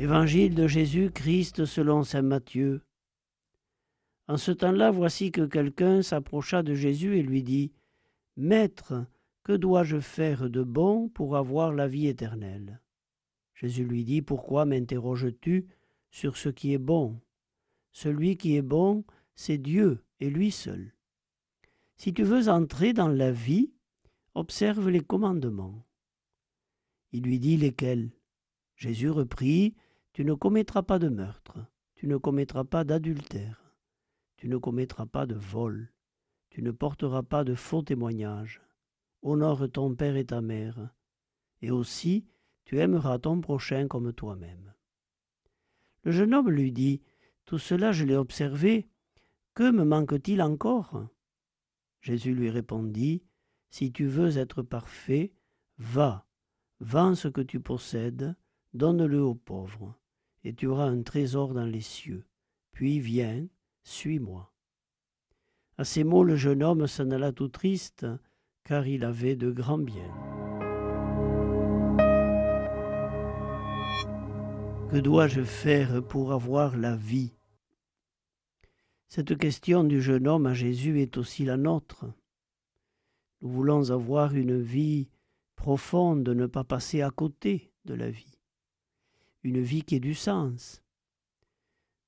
Évangile de Jésus-Christ selon Saint Matthieu. En ce temps-là, voici que quelqu'un s'approcha de Jésus et lui dit, Maître, que dois-je faire de bon pour avoir la vie éternelle? Jésus lui dit, Pourquoi m'interroges-tu sur ce qui est bon? Celui qui est bon, c'est Dieu et lui seul. Si tu veux entrer dans la vie, observe les commandements. Il lui dit lesquels? Jésus reprit, Tu ne commettras pas de meurtre, tu ne commettras pas d'adultère, tu ne commettras pas de vol, tu ne porteras pas de faux témoignages, honore ton père et ta mère, et aussi tu aimeras ton prochain comme toi-même. Le jeune homme lui dit, Tout cela je l'ai observé, que me manque-t-il encore? Jésus lui répondit, Si tu veux être parfait, va, vends ce que tu possèdes, donne-le aux pauvres, et tu auras un trésor dans les cieux. Puis viens, suis-moi. À ces mots, le jeune homme s'en alla tout triste, car il avait de grands biens. Que dois-je faire pour avoir la vie? Cette question du jeune homme à Jésus est aussi la nôtre. Nous voulons avoir une vie profonde, ne pas passer à côté de la vie. Une vie qui ait du sens.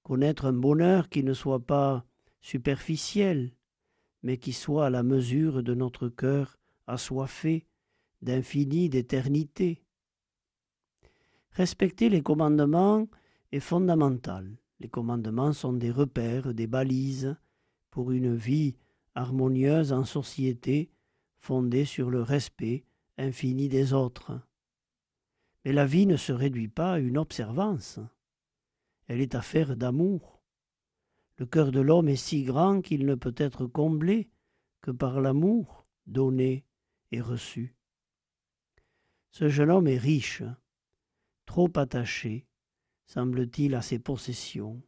Connaître un bonheur qui ne soit pas superficiel, mais qui soit à la mesure de notre cœur assoiffé d'infini, d'éternité. Respecter les commandements est fondamental. Les commandements sont des repères, des balises pour une vie harmonieuse en société fondée sur le respect infini des autres. Mais la vie ne se réduit pas à une observance. Elle est affaire d'amour. Le cœur de l'homme est si grand qu'il ne peut être comblé que par l'amour donné et reçu. Ce jeune homme est riche, trop attaché, semble-t-il, à ses possessions.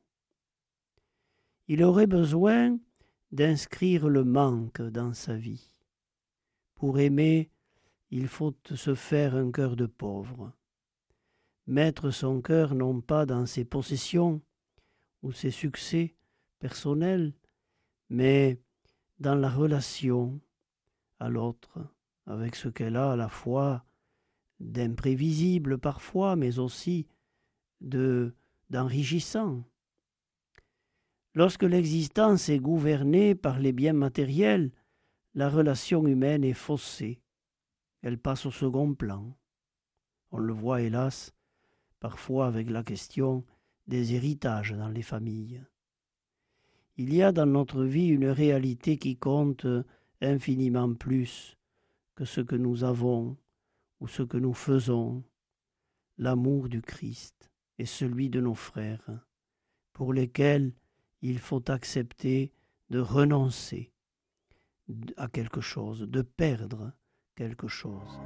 Il aurait besoin d'inscrire le manque dans sa vie. Pour aimer, il faut se faire un cœur de pauvre. Mettre son cœur non pas dans ses possessions ou ses succès personnels, mais dans la relation à l'autre, avec ce qu'elle a à la fois d'imprévisible parfois, mais aussi de d'enrichissant. Lorsque l'existence est gouvernée par les biens matériels, la relation humaine est faussée. Elle passe au second plan. On le voit hélas parfois avec la question des héritages dans les familles. Il y a dans notre vie une réalité qui compte infiniment plus que ce que nous avons ou ce que nous faisons, l'amour du Christ et celui de nos frères, pour lesquels il faut accepter de renoncer à quelque chose, de perdre quelque chose.